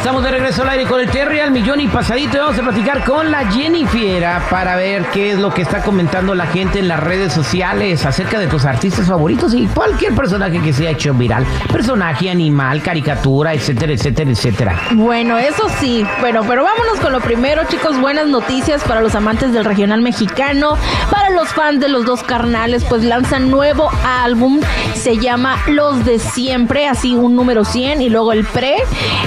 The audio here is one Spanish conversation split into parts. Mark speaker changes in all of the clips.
Speaker 1: Estamos de regreso al aire con el Terry al millón y pasadito y vamos a platicar con la Jennifiera para ver qué es lo que está comentando la gente en las redes sociales acerca de tus artistas favoritos y cualquier personaje que se haya hecho viral. Personaje, animal, caricatura, etcétera, etcétera, etcétera.
Speaker 2: Bueno, eso sí. Bueno, pero vámonos con lo primero, chicos. Buenas noticias para los amantes del regional mexicano. Para los fans de los dos carnales, pues lanzan nuevo álbum. Se llama Los de Siempre, así un número 100 y luego el pre,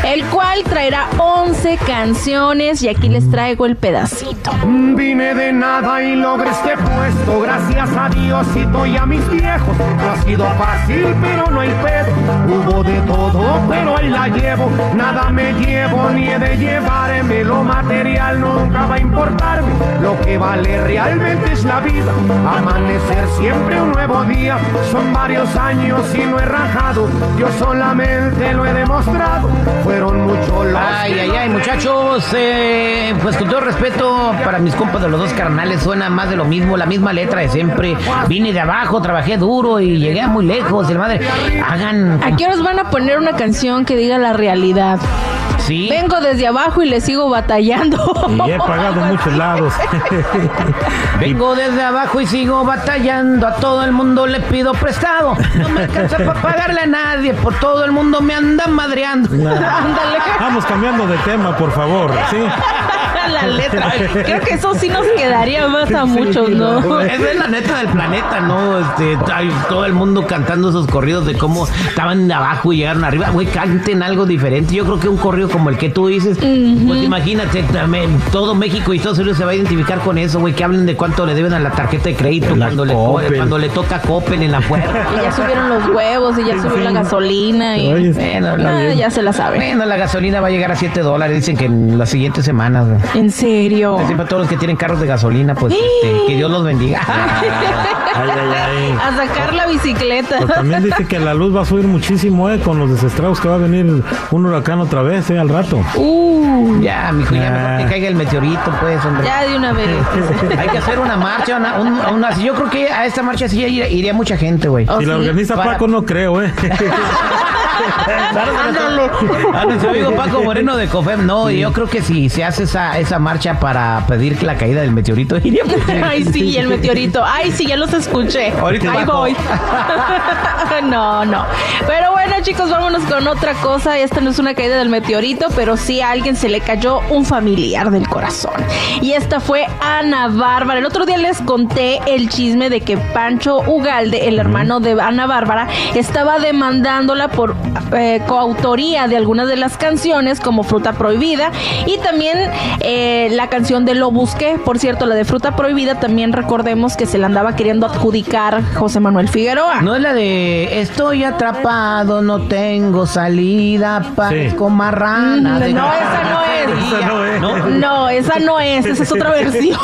Speaker 2: el cual traerá 11 canciones y aquí les traigo el pedacito.
Speaker 3: Vine de nada y logré este puesto, gracias a Diosito y a mis viejos. No ha sido fácil, pero no hay pedo. Hubo de todo, pero ahí la llevo. Nada me llevo ni he de llevarme. Lo material nunca va a importarme. Lo que vale realmente es la vida. Amanecer siempre un nuevo día. Son varios años y no he rajado. Yo solamente lo he demostrado. Fueron muchos
Speaker 1: Ay, ay, ay, muchachos, eh, pues con todo respeto para mis compas de los dos carnales, suena más de lo mismo, la misma letra de siempre. Vine de abajo, trabajé duro y llegué a muy lejos. El madre, hagan.
Speaker 2: ¿A qué horas van a poner una canción que diga la realidad?
Speaker 1: Sí.
Speaker 2: Vengo desde abajo y le sigo batallando.
Speaker 4: Y he pagado muchos lados.
Speaker 1: Vengo desde abajo y sigo batallando. A todo el mundo le pido prestado. No me alcanza para pagarle a nadie. Por todo el mundo me andan madreando.
Speaker 2: Ándale.
Speaker 4: Vamos cambiando de tema, por favor. Sí.
Speaker 2: La letra. Creo que eso sí nos quedaría más a muchos, ¿no?
Speaker 1: Esa es la neta del planeta, ¿no? Este, hay todo el mundo cantando esos corridos de cómo estaban de abajo y llegaron arriba. Güey, canten algo diferente. Yo creo que un corrido como el que tú dices, pues imagínate, también, todo México y Estados Unidos se va a identificar con eso, güey, que hablen de cuánto le deben a la tarjeta de crédito
Speaker 4: La
Speaker 1: cuando le, cuando le toca Coppel en la puerta.
Speaker 2: Y ya subieron los huevos y ya subió la gasolina y
Speaker 4: Oye,
Speaker 1: Bueno, la-
Speaker 2: ya se la sabe.
Speaker 1: Bueno, la gasolina va a llegar a 7 dólares, dicen que en las siguientes semanas. güey.
Speaker 2: En serio.
Speaker 1: Así para todos los que tienen carros de gasolina, pues este, que Dios los bendiga.
Speaker 4: Ay, ay, ay.
Speaker 2: A sacar la bicicleta.
Speaker 4: Pero también dice que la luz va a subir muchísimo, eh, con los desestrados que va a venir un huracán otra vez, eh, al rato.
Speaker 2: Uh,
Speaker 1: ya, mijo, ya mejor que caiga el meteorito, pues, hombre.
Speaker 2: ya de una vez.
Speaker 1: Hay que hacer una marcha, una, un- una- yo creo que a esta marcha sí iría, iría mucha gente, güey.
Speaker 2: Oh,
Speaker 4: Si la
Speaker 2: sí.
Speaker 4: organiza
Speaker 1: Para-
Speaker 4: Paco, no creo, eh.
Speaker 1: A nuestro amigo Paco Moreno de COFEM, no, y yo creo que si se hace esa, esa marcha para pedir la caída del meteorito, iría
Speaker 2: Ay, sí, el meteorito. Ay, sí, ya los escuché.
Speaker 1: Ahorita
Speaker 2: Ahí voy. no, no. Pero bueno, chicos, vámonos con otra cosa. Esta no es una caída del meteorito, pero sí a alguien se le cayó un familiar del corazón. Y esta fue Ana Bárbara. El otro día les conté el chisme de que Pancho Ugalde, el hermano de Ana Bárbara, estaba demandándola por eh, coautoría de algunas de las canciones, como Fruta Prohibida, y también eh, la canción de Lo Busqué. Por cierto, la de Fruta Prohibida también recordemos que se la andaba queriendo adjudicar José Manuel Figueroa.
Speaker 1: No es la de estoy atrapado, no tengo salida, parezco marrana.
Speaker 2: Mm,
Speaker 1: de
Speaker 2: no, esa no es.
Speaker 4: Esa no es.
Speaker 1: ¿No?
Speaker 2: No, esa no es, esa es otra versión.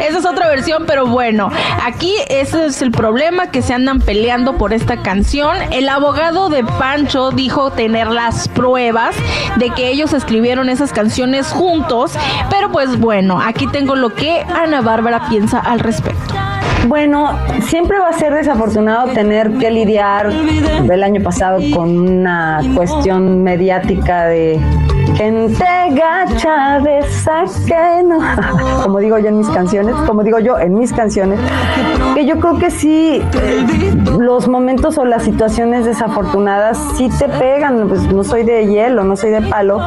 Speaker 2: Esa es otra versión, pero bueno, aquí ese es el problema que se andan peleando por esta canción. El abogado de Pancho dijo tener las pruebas de que ellos escribieron esas canciones juntos, pero pues bueno, aquí tengo lo que Ana Bárbara piensa al respecto.
Speaker 5: Bueno, siempre va a ser desafortunado tener que lidiar el año pasado con una cuestión mediática de gente gacha de que no, como digo yo en mis canciones, como digo yo en mis canciones, que yo creo que sí, los momentos o las situaciones desafortunadas sí te pegan, pues no soy de hielo, no soy de palo,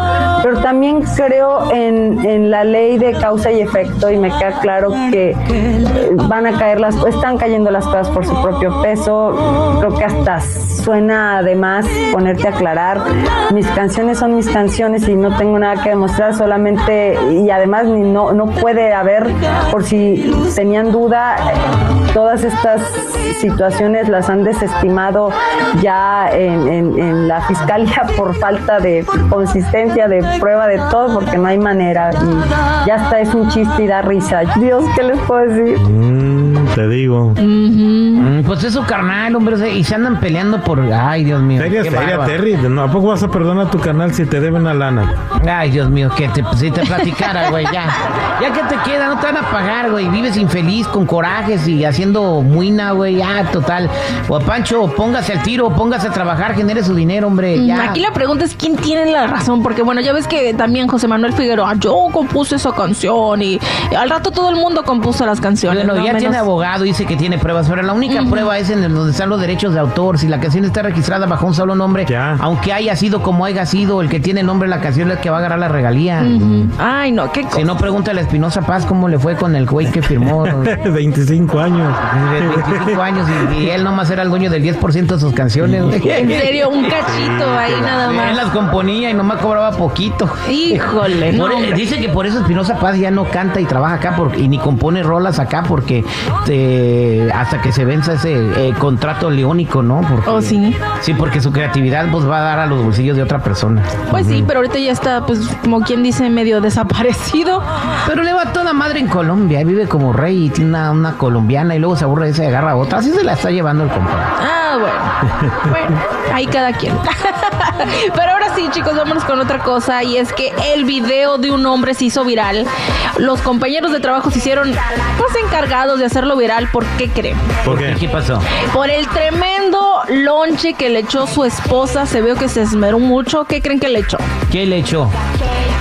Speaker 5: pero también creo en, en la ley de causa y efecto y me queda claro que eh, van a caer las, están cayendo las cosas por su propio peso, creo que hasta suena además ponerte a aclarar, mis canciones son mis canciones si no tengo nada que demostrar, solamente, y además ni- no, no puede haber, por si tenían duda, todas estas situaciones las han desestimado ya en, en- en la fiscalía por falta de consistencia, de prueba de todo, porque no hay manera. Y ya está, es un chiste y da risa. Dios, ¿qué les puedo decir?
Speaker 4: Mm, te digo.
Speaker 1: Mm, Pues es su carnal, hombre, o sea, y se andan peleando por... Ay, Dios mío.
Speaker 4: Seria, seria. Terry. ¿No, ¿A poco vas a perdonar a tu canal si te deben a lana?
Speaker 1: Ay, Dios mío, que te, si te platicara, güey, ya. Ya que te queda, no te van a pagar, güey. Vives infeliz, con corajes y haciendo muina, güey, ya, total. O Pancho, póngase al tiro, póngase a trabajar, genere su dinero, hombre,
Speaker 2: Mm,
Speaker 1: ya.
Speaker 2: Aquí la pregunta es quién tiene la razón, porque bueno, ya ves que también José Manuel Figueroa, yo compuse esa canción y, y al rato todo el mundo compuso las canciones.
Speaker 1: Bueno,
Speaker 2: ¿no?
Speaker 1: ya
Speaker 2: Menos-
Speaker 1: tiene abogado, dice que tiene pruebas, pero la única prueba es en donde están los derechos de autor. Si la canción está registrada bajo un solo nombre,
Speaker 4: Ya.
Speaker 1: aunque haya sido como haya sido, el que tiene el nombre de la canción es el que va a agarrar la regalía.
Speaker 2: Ay, no, qué
Speaker 1: Si
Speaker 2: cosa.
Speaker 1: no, pregúntale a Espinosa Paz cómo le fue con el güey que firmó.
Speaker 4: 25 años.
Speaker 1: De 25 años y, y él nomás era el dueño del 10% de sus canciones.
Speaker 2: En serio, un cachito ahí nada
Speaker 1: Él
Speaker 2: más.
Speaker 1: las componía y nomás cobraba poquito.
Speaker 2: Híjole, no, hombre.
Speaker 1: dice que por eso Espinosa Paz ya no canta y trabaja acá porque, y ni compone rolas acá porque eh, hasta que se venza ese eh, contrato leónico, ¿no? Porque,
Speaker 2: Oh, sí.
Speaker 1: Sí, porque su creatividad pues va a dar a los bolsillos de otra persona.
Speaker 2: Pues sí, pero ahorita ya está, pues, como quien dice, medio desaparecido.
Speaker 1: Pero le va a toda madre en Colombia, vive como rey y tiene una, una colombiana y luego se aburre de esa y agarra a otra. Así se la está llevando el compadre.
Speaker 2: Ah, bueno. Bueno, ahí cada quien. Pero ahora sí, chicos, vámonos con otra cosa. Y es que el video de un hombre se hizo viral. Los compañeros de trabajo se hicieron, pues, encargados de hacerlo viral. ¿Por qué creen?
Speaker 4: ¿Por
Speaker 1: ¿Qué,
Speaker 4: qué?
Speaker 1: pasó?
Speaker 2: Por el tremendo lonche que le echó su esposa. Se vio que se esmeró mucho. ¿Qué creen que le echó?
Speaker 1: ¿Qué le echó?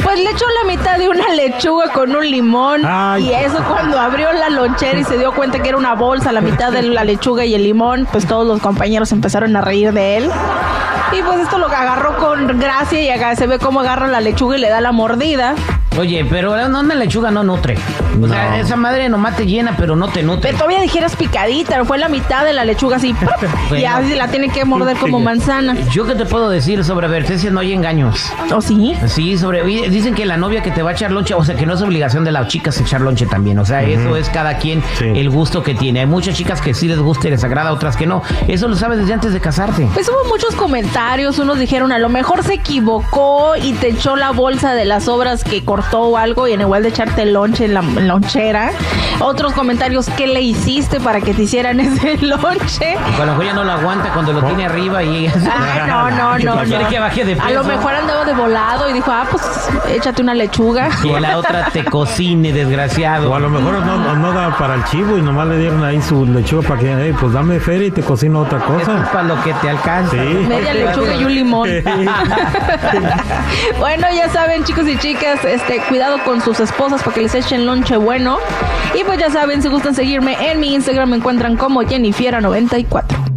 Speaker 2: Pues le echó la mitad de una lechuga con un limón.
Speaker 4: Ay.
Speaker 2: Y eso cuando abrió la lonchera y se dio cuenta que era una bolsa, la mitad de la lechuga y el limón, pues todos los compañeros empezaron a reír de él. Y pues esto lo agarró con gracia y acá se ve cómo agarra la lechuga y le da la mordida.
Speaker 1: Oye, pero no, una lechuga no nutre. O sea, esa madre nomás te llena, pero no te nutre.
Speaker 2: Pero todavía dijeras picadita, fue la mitad de la lechuga así. Y así la tiene que morder como manzana.
Speaker 1: Yo qué te puedo decir sobre advertencias, no hay engaños.
Speaker 2: ¿O sí?
Speaker 1: Sí, sobre oye, dicen que la novia que te va a echar lonche, o sea, que no es obligación de las chicas echar lonche también, o sea, eso es cada quien
Speaker 4: Sí.
Speaker 1: el gusto que tiene. Hay muchas chicas que sí les gusta y les agrada, otras que no. Eso lo sabes desde antes de casarte.
Speaker 2: Pues hubo muchos comentarios, unos dijeron a lo mejor se equivocó y te echó la bolsa de las obras que cortó o algo y en igual de echarte el lonche en la en lonchera. Otros comentarios, ¿qué le hiciste para que te hicieran ese lonche?
Speaker 1: A lo mejor ya no lo aguanta cuando lo tiene arriba y
Speaker 2: Ay, no, no, no,
Speaker 1: Quiere
Speaker 2: no.
Speaker 1: que baje de
Speaker 2: A lo
Speaker 1: peso.
Speaker 2: mejor andaba de volado y dijo, ah, pues échate una lechuga.
Speaker 1: Y la otra te cocine, desgraciado.
Speaker 4: O a lo mejor no, no da para el chivo y nomás le dieron ahí su lechuga para que, "Ey, pues dame feria y te cocino otra
Speaker 1: es
Speaker 4: cosa.
Speaker 1: para lo que te alcanza.
Speaker 4: Sí.
Speaker 2: Media lechuga y un limón. bueno, ya saben, chicos y chicas, este, cuidado con sus esposas para que les echen lonche bueno. Y pues ya saben, si gustan seguirme en mi Instagram, me encuentran como Jennifiera94.